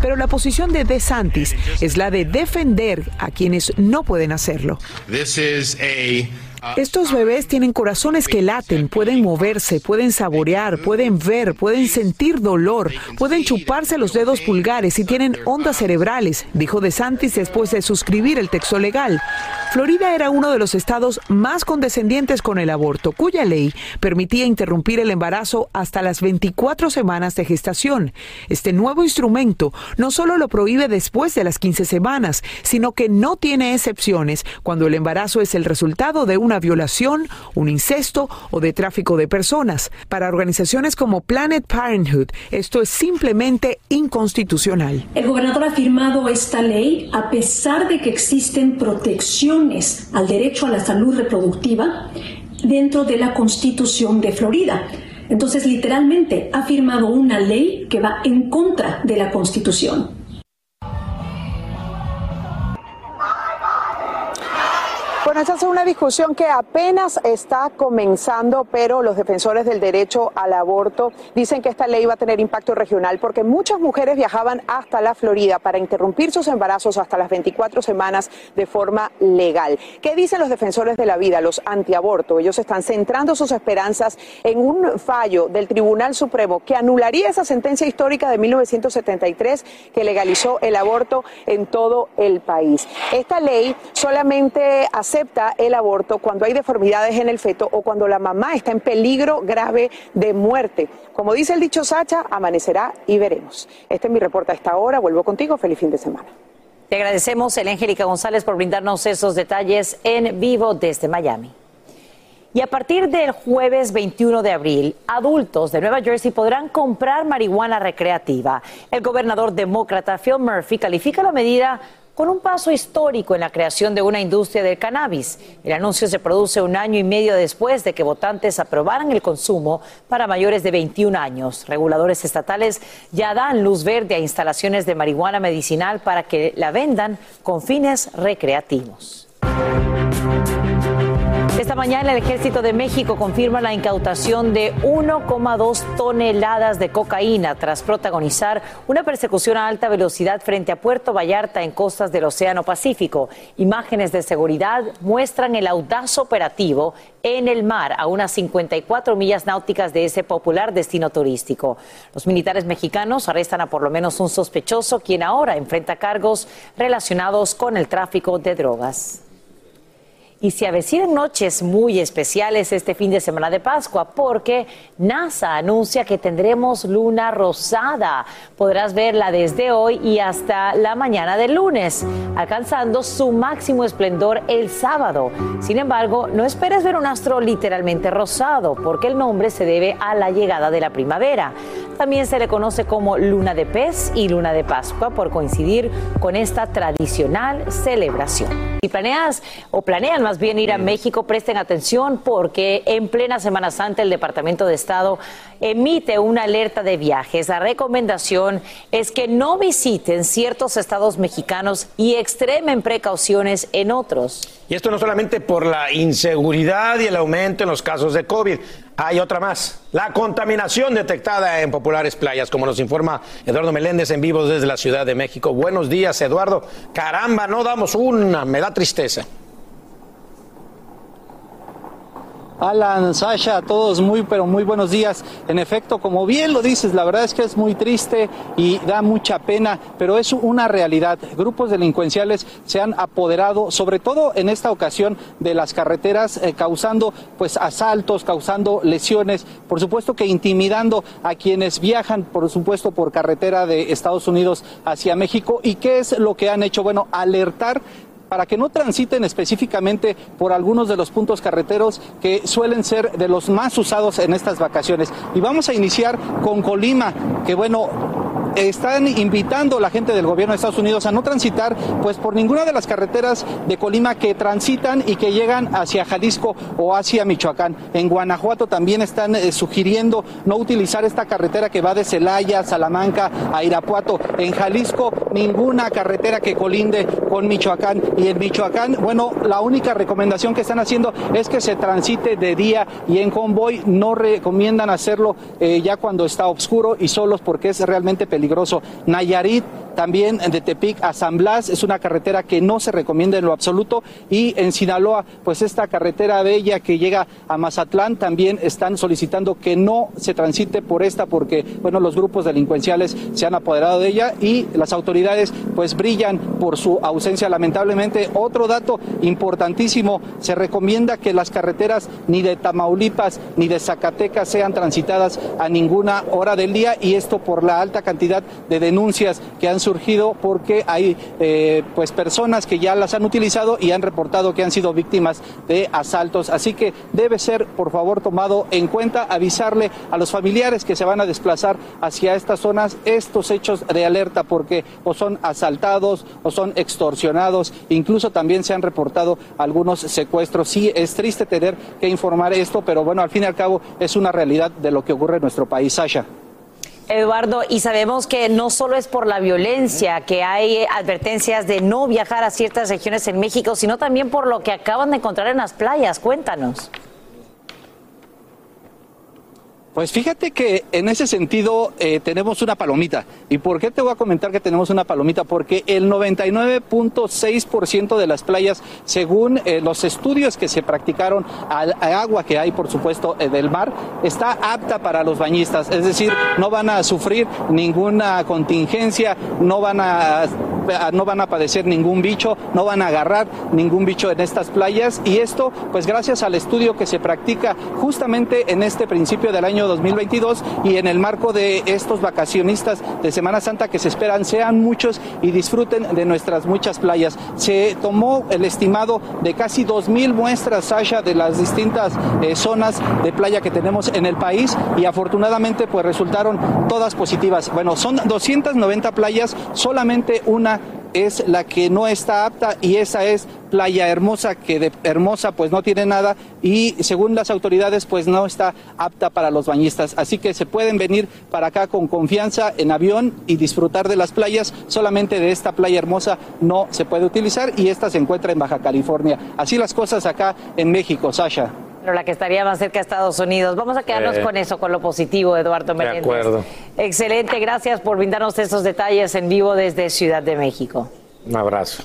Pero la posición de DeSantis es la de defender a quienes no pueden hacerlo. Estos bebés tienen corazones que laten, pueden moverse, pueden saborear, pueden ver, pueden sentir dolor, pueden chuparse los dedos pulgares y tienen ondas cerebrales, dijo DeSantis después de suscribir el texto legal. Florida era uno de los estados más condescendientes con el aborto, cuya ley permitía interrumpir el embarazo hasta las 24 semanas de gestación. Este nuevo instrumento no solo lo prohíbe después de las 15 semanas, sino que no tiene excepciones cuando el embarazo es el resultado de una violación, un incesto o de tráfico de personas. Para organizaciones como Planet Parenthood, esto es simplemente inconstitucional. El gobernador ha firmado esta ley a pesar de que existen protecciones al derecho a la salud reproductiva dentro de la Constitución de Florida. Entonces, literalmente, ha firmado una ley que va en contra de la Constitución. Esta es una discusión que apenas está comenzando, pero los defensores del derecho al aborto dicen que esta ley va a tener impacto regional porque muchas mujeres viajaban hasta la Florida para interrumpir sus embarazos hasta las 24 semanas de forma legal. ¿Qué dicen los defensores de la vida, los antiaborto? Ellos están centrando sus esperanzas en un fallo del Tribunal Supremo que anularía esa sentencia histórica de 1973 que legalizó el aborto en todo el país. Esta ley solamente hace acepta el aborto cuando hay deformidades en el feto o cuando la mamá está en peligro grave de muerte. Como dice el dicho Sacha, amanecerá y veremos. Este es mi reporte a esta hora. Vuelvo contigo. Feliz fin de semana. Te agradecemos, Angélica González, por brindarnos esos detalles en vivo desde Miami. Y a partir del jueves 21 de abril, adultos de Nueva Jersey podrán comprar marihuana recreativa. El gobernador demócrata Phil Murphy califica la medida con un paso histórico en la creación de una industria del cannabis. El anuncio se produce un año y medio después de que votantes aprobaran el consumo para mayores de 21 años. Reguladores estatales ya dan luz verde a instalaciones de marihuana medicinal para que la vendan con fines recreativos. Esta mañana el Ejército de México confirma la incautación de 1,2 toneladas de cocaína tras protagonizar una persecución a alta velocidad frente a Puerto Vallarta en costas del Océano Pacífico. Imágenes de seguridad muestran el audaz operativo en el mar a unas 54 millas náuticas de ese popular destino turístico. Los militares mexicanos arrestan a por lo menos un sospechoso quien ahora enfrenta cargos relacionados con el tráfico de drogas. Y se avecinan noches muy especiales este fin de semana de Pascua porque NASA anuncia que tendremos luna rosada. Podrás verla desde hoy y hasta la mañana del lunes, alcanzando su máximo esplendor el sábado. Sin embargo, no esperes ver un astro literalmente rosado porque el nombre se debe a la llegada de la primavera. También se le conoce como luna de pez y luna de Pascua por coincidir con esta tradicional celebración. Si planeas o planean más bien ir a México, presten atención porque en plena Semana Santa el Departamento de Estado emite una alerta de viajes. La recomendación es que no visiten ciertos estados mexicanos y extremen precauciones en otros. Y esto no solamente por la inseguridad y el aumento en los casos de COVID. Hay otra más, la contaminación detectada en populares playas, como nos informa Eduardo Meléndez en vivo desde la Ciudad de México. Buenos días, Eduardo. Caramba, no damos una, me da tristeza. Alan, Sasha, a todos muy pero muy buenos días. En efecto, como bien lo dices, la verdad es que es muy triste y da mucha pena, pero es una realidad. Grupos delincuenciales se han apoderado, sobre todo en esta ocasión, de las carreteras, eh, causando pues asaltos, causando lesiones, por supuesto que intimidando a quienes viajan, por supuesto, por carretera de Estados Unidos hacia México. ¿Y qué es lo que han hecho? Bueno, alertar para que no transiten específicamente por algunos de los puntos carreteros que suelen ser de los más usados en estas vacaciones. Y vamos a iniciar con Colima, que bueno, están invitando la gente del gobierno de Estados Unidos a no transitar pues por ninguna de las carreteras de Colima que transitan y que llegan hacia Jalisco o hacia Michoacán. En Guanajuato también están eh, sugiriendo no utilizar esta carretera que va de Celaya, Salamanca a Irapuato. En Jalisco ninguna carretera que colinde con Michoacán y en Michoacán, bueno, la única recomendación que están haciendo es que se transite de día y en convoy no recomiendan hacerlo eh, ya cuando está oscuro y solos porque es realmente peligroso. Nayarit también de Tepic a San Blas. Es una carretera que no se recomienda en lo absoluto. Y en Sinaloa pues esta carretera bella que llega a Mazatlán también están solicitando que no se transite por esta porque bueno los grupos delincuenciales se han apoderado de ella y las autoridades pues brillan por su ausencia. Lamentablemente otro dato importantísimo se recomienda que las carreteras ni de Tamaulipas ni de Zacatecas sean transitadas a ninguna hora del día y esto por la alta cantidad de denuncias que han surgido porque hay eh, pues personas que ya las han utilizado y han reportado que han sido víctimas de asaltos. Así que debe ser, por favor, tomado en cuenta, avisarle a los familiares que se van a desplazar hacia estas zonas estos hechos de alerta porque o son asaltados o son extorsionados, incluso también se han reportado algunos secuestros. Sí, es triste tener que informar esto, pero bueno, al fin y al cabo es una realidad de lo que ocurre en nuestro país, Sasha. Eduardo, y sabemos que no solo es por la violencia que hay advertencias de no viajar a ciertas regiones en México, sino también por lo que acaban de encontrar en las playas. Cuéntanos. Pues fíjate que en ese sentido eh, tenemos una palomita. ¿Y por qué te voy a comentar que tenemos una palomita? Porque el 99.6% de las playas, según eh, los estudios que se practicaron al agua que hay, por supuesto, eh, del mar, está apta para los bañistas. Es decir, no van a sufrir ninguna contingencia, no van a no van a padecer ningún bicho, no van a agarrar ningún bicho en estas playas y esto pues gracias al estudio que se practica justamente en este principio del año 2022 y en el marco de estos vacacionistas de Semana Santa que se esperan sean muchos y disfruten de nuestras muchas playas. Se tomó el estimado de casi 2.000 muestras, Sasha, de las distintas eh, zonas de playa que tenemos en el país y afortunadamente pues resultaron todas positivas. Bueno, son 290 playas, solamente una es la que no está apta y esa es Playa Hermosa, que de Hermosa pues no tiene nada y según las autoridades pues no está apta para los bañistas. Así que se pueden venir para acá con confianza en avión y disfrutar de las playas. Solamente de esta Playa Hermosa no se puede utilizar y esta se encuentra en Baja California. Así las cosas acá en México, Sasha. Pero la que estaría más cerca de Estados Unidos. Vamos a quedarnos con eso, con lo positivo, Eduardo Menéndez. De acuerdo. Excelente, gracias por brindarnos estos detalles en vivo desde Ciudad de México. Un abrazo.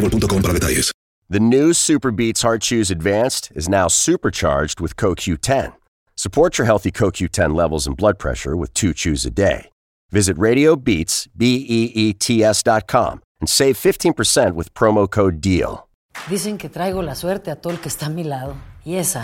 boostmobile.com para detalles. The new Super Beats Heart Chews Advanced is now supercharged with CoQ10. Support your healthy CoQ10 levels and blood pressure with two chews a day. Visit RadioBeats, B-E-E-T-S dot com and save 15% with promo code DEAL. Dicen que traigo la suerte a todo el que está a mi lado. Y esa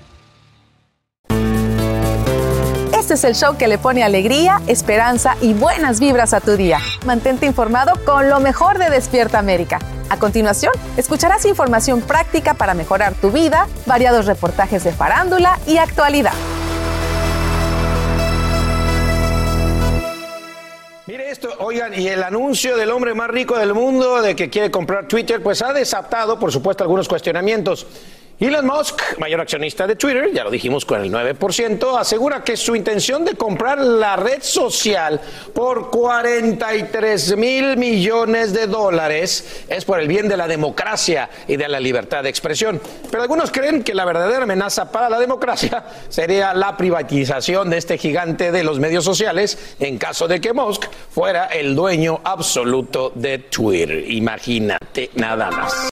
Este es el show que le pone alegría, esperanza y buenas vibras a tu día. Mantente informado con lo mejor de Despierta América. A continuación, escucharás información práctica para mejorar tu vida, variados reportajes de farándula y actualidad. Mire esto, oigan, y el anuncio del hombre más rico del mundo de que quiere comprar Twitter, pues ha desatado, por supuesto, algunos cuestionamientos. Elon Musk, mayor accionista de Twitter, ya lo dijimos con el 9%, asegura que su intención de comprar la red social por 43 mil millones de dólares es por el bien de la democracia y de la libertad de expresión. Pero algunos creen que la verdadera amenaza para la democracia sería la privatización de este gigante de los medios sociales en caso de que Musk fuera el dueño absoluto de Twitter. Imagínate nada más.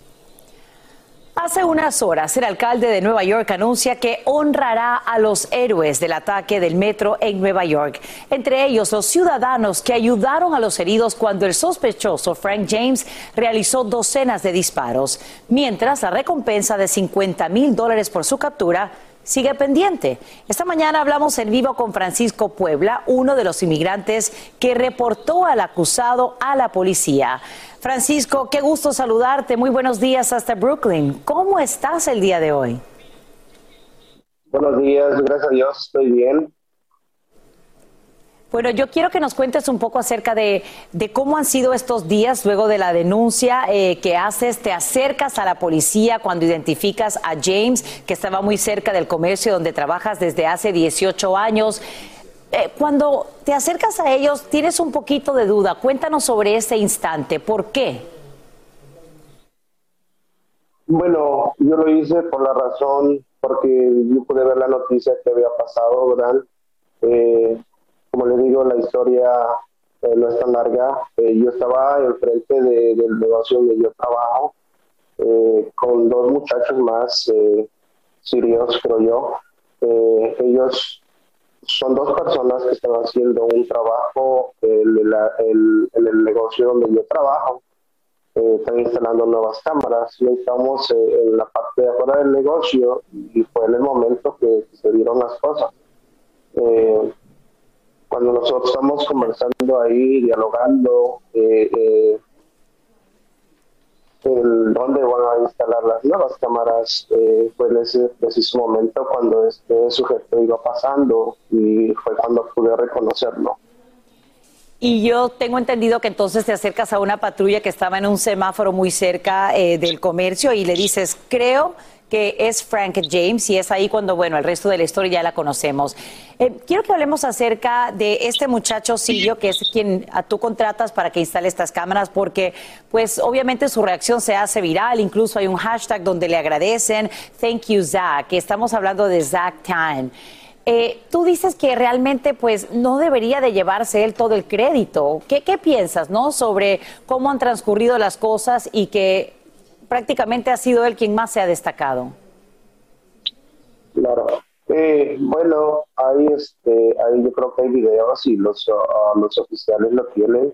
Hace unas horas, el alcalde de Nueva York anuncia que honrará a los héroes del ataque del metro en Nueva York, entre ellos los ciudadanos que ayudaron a los heridos cuando el sospechoso Frank James realizó docenas de disparos, mientras la recompensa de 50 mil dólares por su captura sigue pendiente. Esta mañana hablamos en vivo con Francisco Puebla, uno de los inmigrantes que reportó al acusado a la policía. Francisco, qué gusto saludarte. Muy buenos días hasta Brooklyn. ¿Cómo estás el día de hoy? Buenos días, gracias a Dios, estoy bien. Bueno, yo quiero que nos cuentes un poco acerca de, cómo han sido estos días luego de la denuncia eh, que haces. Te acercas a la policía cuando identificas a James, que estaba muy cerca del comercio donde trabajas desde hace 18 años. Eh, cuando te acercas a ellos, tienes un poquito de duda. Cuéntanos sobre ese instante. ¿Por qué? Bueno, yo lo hice por la razón, porque yo pude ver la noticia que había pasado, ¿verdad? Eh, como les digo, la historia eh, no es tan larga. Eh, yo estaba enfrente de, del negocio donde yo trabajo con dos muchachos más sirios, creo yo. ellos son dos personas que están haciendo un trabajo en, el negocio donde yo trabajo. están instalando nuevas cámaras y estamos en la parte de afuera del negocio y fue en el momento que se dieron las cosas cuando nosotros estamos conversando ahí, dialogando, eh, eh, el dónde van a instalar las nuevas cámaras, eh, fue en ese preciso momento cuando este sujeto iba pasando y fue cuando pude reconocerlo. Y yo tengo entendido que entonces te acercas a una patrulla que estaba en un semáforo muy cerca eh, del comercio y le dices, creo que es Frank James y es ahí cuando, bueno, el resto de la historia ya la conocemos. Eh, quiero que hablemos acerca de este muchacho Silvio, que es quien a tú contratas para que instale estas cámaras, porque pues obviamente su reacción se hace viral, incluso hay un hashtag donde le agradecen, thank you Zach, que estamos hablando de Zach Tan. Eh, tú dices que realmente pues no debería de llevarse él todo el crédito. ¿Qué, qué piensas, no, sobre cómo han transcurrido las cosas y que prácticamente ha sido él quien más se ha destacado. Claro. Eh, bueno, ahí, este, ahí yo creo que hay videos y los, uh, los oficiales lo tienen.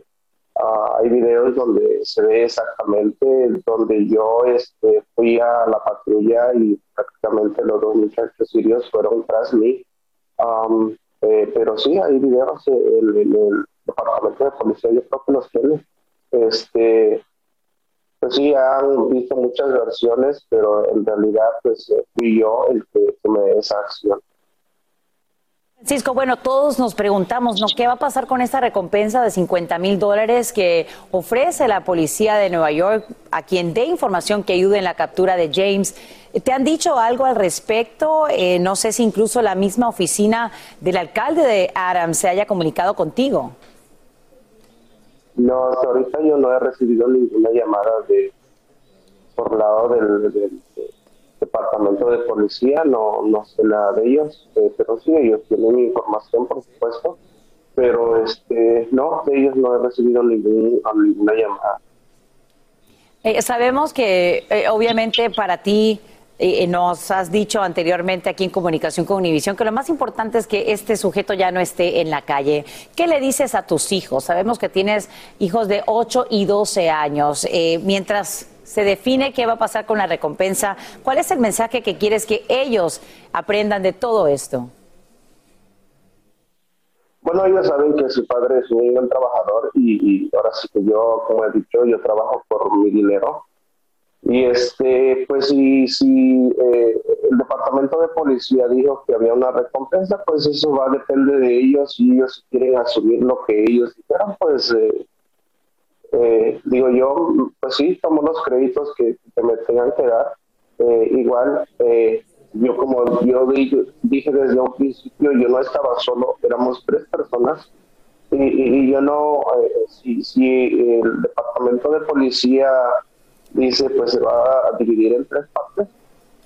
Uh, hay videos donde se ve exactamente donde yo este, fui a la patrulla y prácticamente los dos muchachos sirios fueron tras mí. Um, eh, pero sí, hay videos en el, departamento de policía, yo creo que los tiene. Este, pues sí, han visto muchas versiones, pero en realidad pues eh, fui yo el que tomé esa acción. Francisco, bueno, todos nos preguntamos, ¿no? ¿Qué va a pasar con esta recompensa de 50 mil dólares que ofrece la policía de Nueva York a quien dé información que ayude en la captura de James? ¿Te han dicho algo al respecto? Eh, no sé si incluso la misma oficina del alcalde de Adams se haya comunicado contigo. No, hasta ahorita yo no he recibido ninguna llamada de por lado del, departamento de policía, no, no sé nada de ellos, eh, pero sí, ellos tienen información, por supuesto, pero este no, de ellos no he recibido ningún, ninguna llamada. Eh, sabemos que eh, obviamente para ti eh, nos has dicho anteriormente aquí en Comunicación con Univisión que lo más importante es que este sujeto ya no esté en la calle. ¿Qué le dices a tus hijos? Sabemos que tienes hijos de 8 y 12 años. Eh, mientras se define qué va a pasar con la recompensa, ¿cuál es el mensaje que quieres que ellos aprendan de todo esto? Bueno, ellos saben que su padre es un buen trabajador y, y ahora sí que yo, como he dicho, yo trabajo por mi dinero y este, pues si, si eh, el departamento de policía dijo que había una recompensa, pues eso va a depender de ellos. Si ellos quieren asumir lo que ellos dijeran, pues eh, eh, digo yo, pues sí, tomo los créditos que, me tengan que dar. eh, igual, yo como yo dije, desde un principio, yo no estaba solo, éramos tres personas y, y- yo no, si, si el departamento de policía dice pues se va a dividir en tres partes,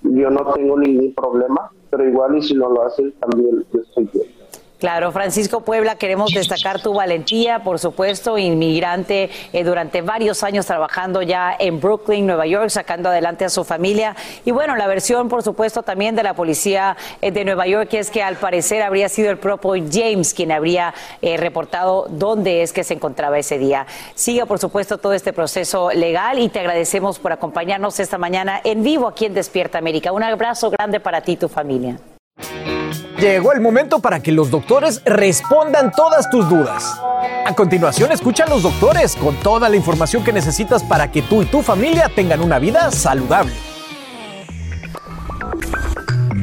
yo no tengo ningún problema, pero igual y si no lo hacen también yo estoy bien. Claro, Francisco Puebla, queremos destacar tu valentía, por supuesto, inmigrante eh, durante varios años trabajando ya en Brooklyn, Nueva York, sacando adelante a su familia. Y bueno, la versión, por supuesto, también de la policía eh, de Nueva York es que al parecer habría sido el propio James quien habría eh, reportado dónde es que se encontraba ese día. Sigue, por supuesto, todo este proceso legal y te agradecemos por acompañarnos esta mañana en vivo aquí en Despierta América. Un abrazo grande para ti y tu familia. Llegó el momento para que los doctores respondan todas tus dudas. A continuación, escucha a los doctores con toda la información que necesitas para que tú y tu familia tengan una vida saludable.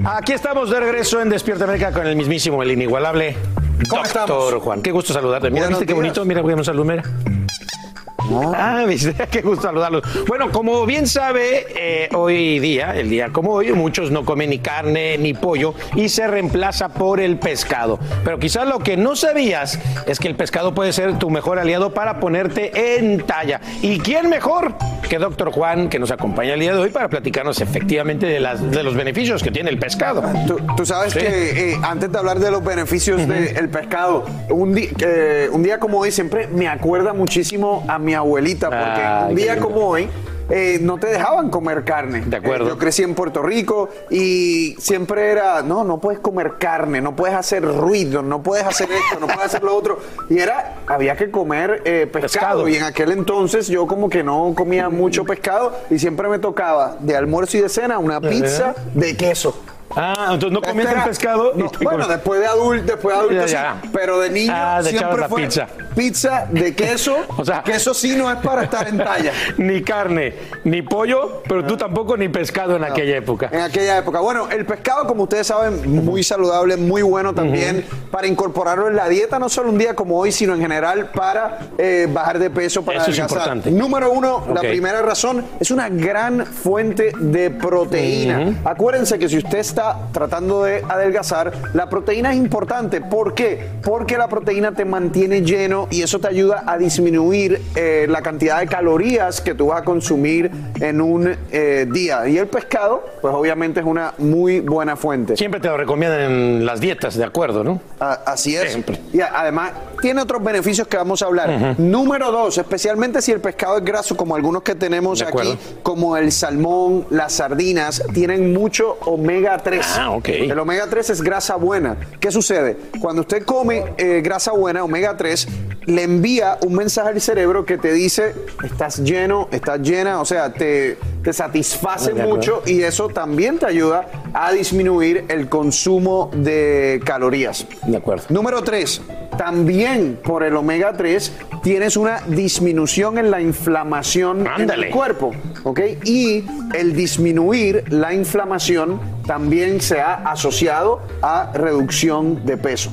Aquí estamos de regreso en Despierta América con el mismísimo, el inigualable Doctor Juan. Qué gusto saludarte. Mira, Buenos ¿viste qué días. bonito? Mira, voy a un saludo, mira. Ah, viste, qué gusto saludarlos. Bueno, como bien sabe, eh, hoy día, el día como hoy, muchos no comen ni carne ni pollo y se reemplaza por el pescado. Pero quizás lo que no sabías es que el pescado puede ser tu mejor aliado para ponerte en talla. ¿Y quién mejor que Doctor Juan, que nos acompaña el día de hoy para platicarnos efectivamente de, las, de los beneficios que tiene el pescado? Tú, tú sabes Sí. que eh, antes de hablar de los beneficios del pescado, un, eh, un día como hoy siempre me acuerda muchísimo a mi abuelita, porque Ay, un día como hoy eh, no te dejaban comer carne. De acuerdo. yo crecí en Puerto Rico y siempre era, no, no puedes comer carne, no puedes hacer ruido, no puedes hacer esto, no puedes hacer lo otro. Y era, había que comer eh, pescado. Pescado. Y en aquel entonces yo como que no comía mucho pescado y siempre me tocaba de almuerzo y de cena una pizza de queso. Ah, entonces no comías Este pescado. no, bueno, después de adulto, después de adulto Ya, sí, pero de niño Ah, siempre la fue pizza. pizza de queso. O sea- queso sí no es para estar en talla. ni carne, ni pollo, pero tú tampoco ni pescado en aquella época. En aquella época. Bueno, el pescado, como ustedes saben, muy saludable, muy bueno también para incorporarlo en la dieta, no solo un día como hoy, sino en general para eh, bajar de peso, para Eso es importante. Número uno, la primera razón, es una gran fuente de proteína. Acuérdense que si usted está tratando de adelgazar, la proteína es importante. ¿Por qué? Porque la proteína te mantiene lleno y eso te ayuda a disminuir eh, la cantidad de calorías que tú vas a consumir en un eh, día. Y el pescado, pues obviamente es una muy buena fuente. Siempre te lo recomiendan en las dietas, de acuerdo, ¿no? Así es. Siempre. Y además tiene otros beneficios que vamos a hablar. Número dos, especialmente si el pescado es graso, como algunos que tenemos aquí, como el salmón, las sardinas, tienen mucho omega 3. Ah, ok. El omega 3 es grasa buena. ¿Qué sucede? Cuando usted come eh, grasa buena, omega 3, le envía un mensaje al cerebro que te dice, estás lleno, estás llena, o sea, te, te satisface mucho y eso también te ayuda a disminuir el consumo de calorías. De acuerdo. Número 3. También por el omega 3 tienes una disminución en la inflamación en Ándale. el cuerpo. ¿ok? Y el disminuir la inflamación también se ha asociado a reducción de peso.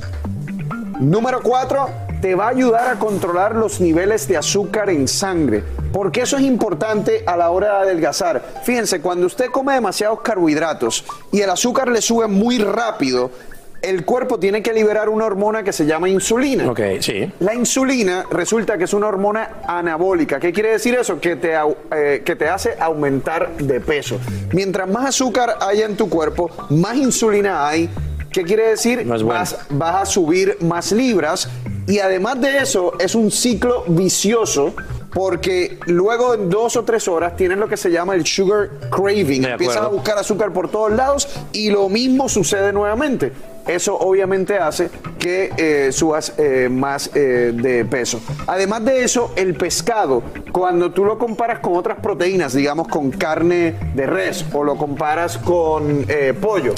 Número 4, te va a ayudar a controlar los niveles de azúcar en sangre. Porque eso es importante a la hora de adelgazar. Fíjense, cuando usted come demasiados carbohidratos y el azúcar le sube muy rápido, el cuerpo tiene que liberar una hormona que se llama insulina. Ok, sí. La insulina resulta que es una hormona anabólica. ¿Qué quiere decir eso? Que te, eh, que te hace aumentar de peso. Mientras más azúcar haya en tu cuerpo, más insulina hay. ¿Qué quiere decir? No bueno. vas, vas a subir más libras. Y además de eso, es un ciclo vicioso. Porque luego en dos o tres horas tienes lo que se llama el sugar craving. Empiezas a buscar azúcar por todos lados y lo mismo sucede nuevamente. Eso obviamente hace que eh, subas eh, más eh, de peso. Además de eso, el pescado, cuando tú lo comparas con otras proteínas, digamos con carne de res o lo comparas con pollo,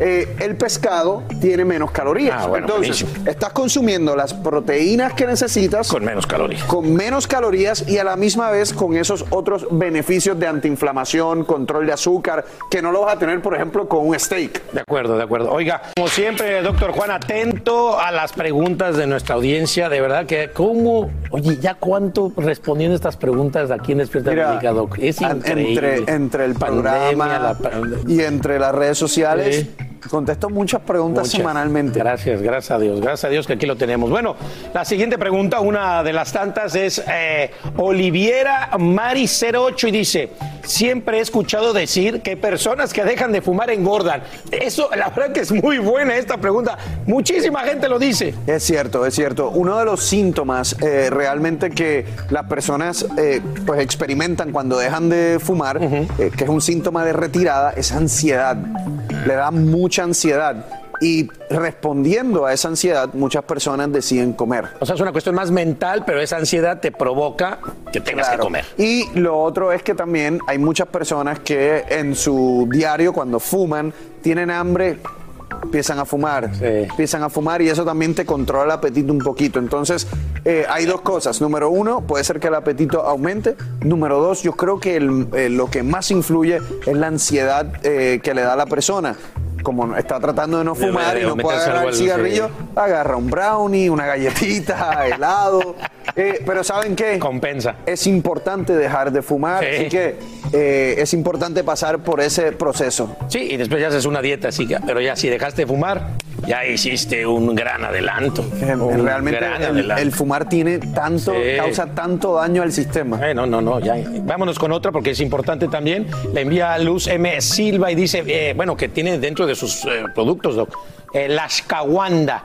eh, el pescado tiene menos calorías. Ah, bueno, Entonces, buenísimo. estás consumiendo las proteínas que necesitas Con menos calorías. con menos calorías y a la misma vez con esos otros beneficios de antiinflamación, control de azúcar, que no lo vas a tener, por ejemplo, con un steak. De acuerdo, de acuerdo. Oiga, como siempre, doctor Juan, atento a las preguntas de nuestra audiencia. De verdad que, ¿cómo? Oye, ¿ya cuánto respondiendo estas preguntas aquí en Despierta América, Doc? Es increíble. entre, entre el Pandemia, programa la pandemia. y entre las redes sociales, Sí. Contesto muchas preguntas Muchas. semanalmente. Gracias, gracias a Dios, gracias a Dios que aquí lo tenemos. Bueno, la siguiente pregunta, una de las tantas, es eh, Oliviera Mari08 y dice, siempre he escuchado decir que personas que dejan de fumar engordan. Eso, la verdad que es muy buena esta pregunta. Muchísima gente lo dice. Es cierto, es cierto. Uno de los síntomas eh, realmente que las personas eh, pues experimentan cuando dejan de fumar, eh, que es un síntoma de retirada, es ansiedad. Le da mucha ansiedad. Y respondiendo a esa ansiedad, muchas personas deciden comer. O sea, es una cuestión más mental, pero esa ansiedad te provoca que tengas Claro. que comer. Y lo otro es que también hay muchas personas que en su diario, cuando fuman, tienen hambre, empiezan a fumar, empiezan a fumar y eso también te controla el apetito un poquito. Entonces, eh, hay dos cosas. Número uno, puede ser que el apetito aumente. Número dos, yo creo que el- eh, lo que más influye es la ansiedad eh, que le da a la persona. Como está tratando de no fumar de y no puede agarrar el cigarrillo, agarra un brownie, una galletita, helado. Eh, pero ¿saben qué? Compensa. Es importante dejar de fumar, Sí. así que eh, es importante pasar por ese proceso. Sí, y después ya haces una dieta, sí, pero ya si dejaste de fumar, ya hiciste un gran adelanto. Un Realmente gran el, adelanto. el fumar tiene tanto, Sí. causa tanto daño al sistema. Eh, no, no, no, ya. Vámonos con otra porque es importante también. Le envía Luz M. Silva y dice, eh, bueno, que tiene dentro de sus eh, productos, Doc, eh, la ashwagandha.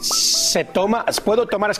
Se toma, puedo tomar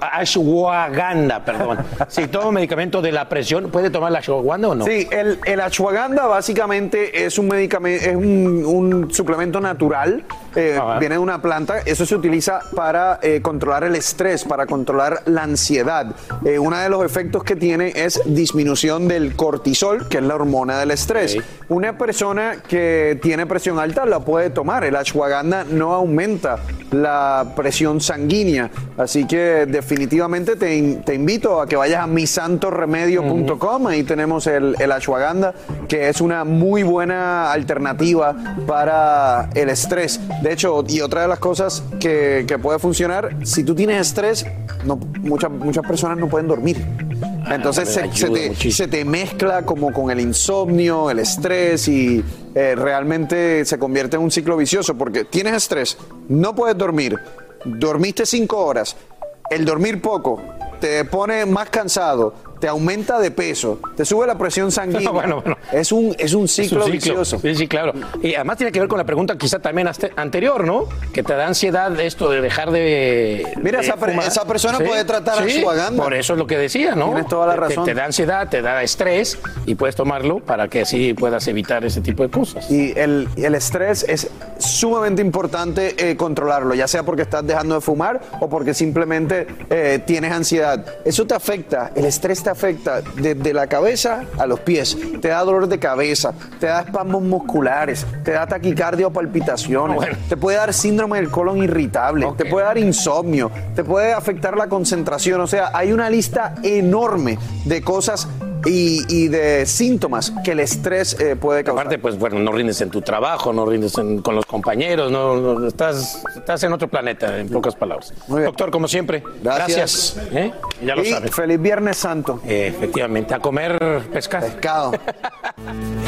ashwagandha, perdón. si tomo medicamento de la presión, ¿puede tomar la ashwagandha o no? Sí, el, el ashwagandha básicamente es un medicamento, es un, un suplemento natural, eh, viene de una planta, eso se utiliza para eh, controlar el estrés, para controlar la ansiedad. Eh, uno de los efectos que tiene es disminución del cortisol, que es la hormona del estrés. Una persona que tiene presión alta la puede tomar, el ashwagandha no aumenta la presión sanguínea, así que definitivamente te, in- te invito a que vayas a misantoremedio.com, ahí tenemos el, el ashwagandha, que es una muy buena alternativa para el estrés. De hecho, y otra de las cosas que, que puede funcionar, si tú tienes estrés, no, muchas, muchas personas no pueden dormir. Entonces se, te, se te mezcla como con el insomnio, el estrés y eh, realmente se convierte en un ciclo vicioso porque tienes estrés, no puedes dormir, dormiste cinco horas, el dormir poco te pone más cansado, te aumenta de peso, te sube la presión sanguínea. Bueno, bueno. Es, un, es un ciclo, Es un vicioso. Sí, sí, claro. Y además tiene que ver con la pregunta quizá también anterior, ¿no? Que te da ansiedad esto de dejar de. Mira, de esa per- fumar. esa persona puede tratar sí, ashwagandha. Por eso es lo que decía, ¿no? Tienes toda la te- razón. Te, da ansiedad, te da estrés y puedes tomarlo para que así puedas evitar ese tipo de cosas. Y el, el estrés es sumamente importante eh, controlarlo, ya sea porque estás dejando de fumar o porque simplemente eh, tienes ansiedad. Eso te afecta, el estrés te afecta desde la cabeza a los pies. Te da dolor de cabeza, te da espasmos musculares, te da taquicardia o palpitaciones, te puede dar síndrome del colon irritable, te puede dar insomnio, te puede afectar la concentración. O sea, hay una lista enorme de cosas y, y de síntomas que el estrés eh, puede causar. Aparte, pues bueno, no rindes en tu trabajo, no rindes en- con los compañeros, no, no- estás, estás en otro planeta, en pocas palabras. Doctor, como siempre, Gracias. gracias. ¿eh? Ya lo Y sabes. Feliz Viernes Santo. Eh, efectivamente, a comer pescado. Pescado.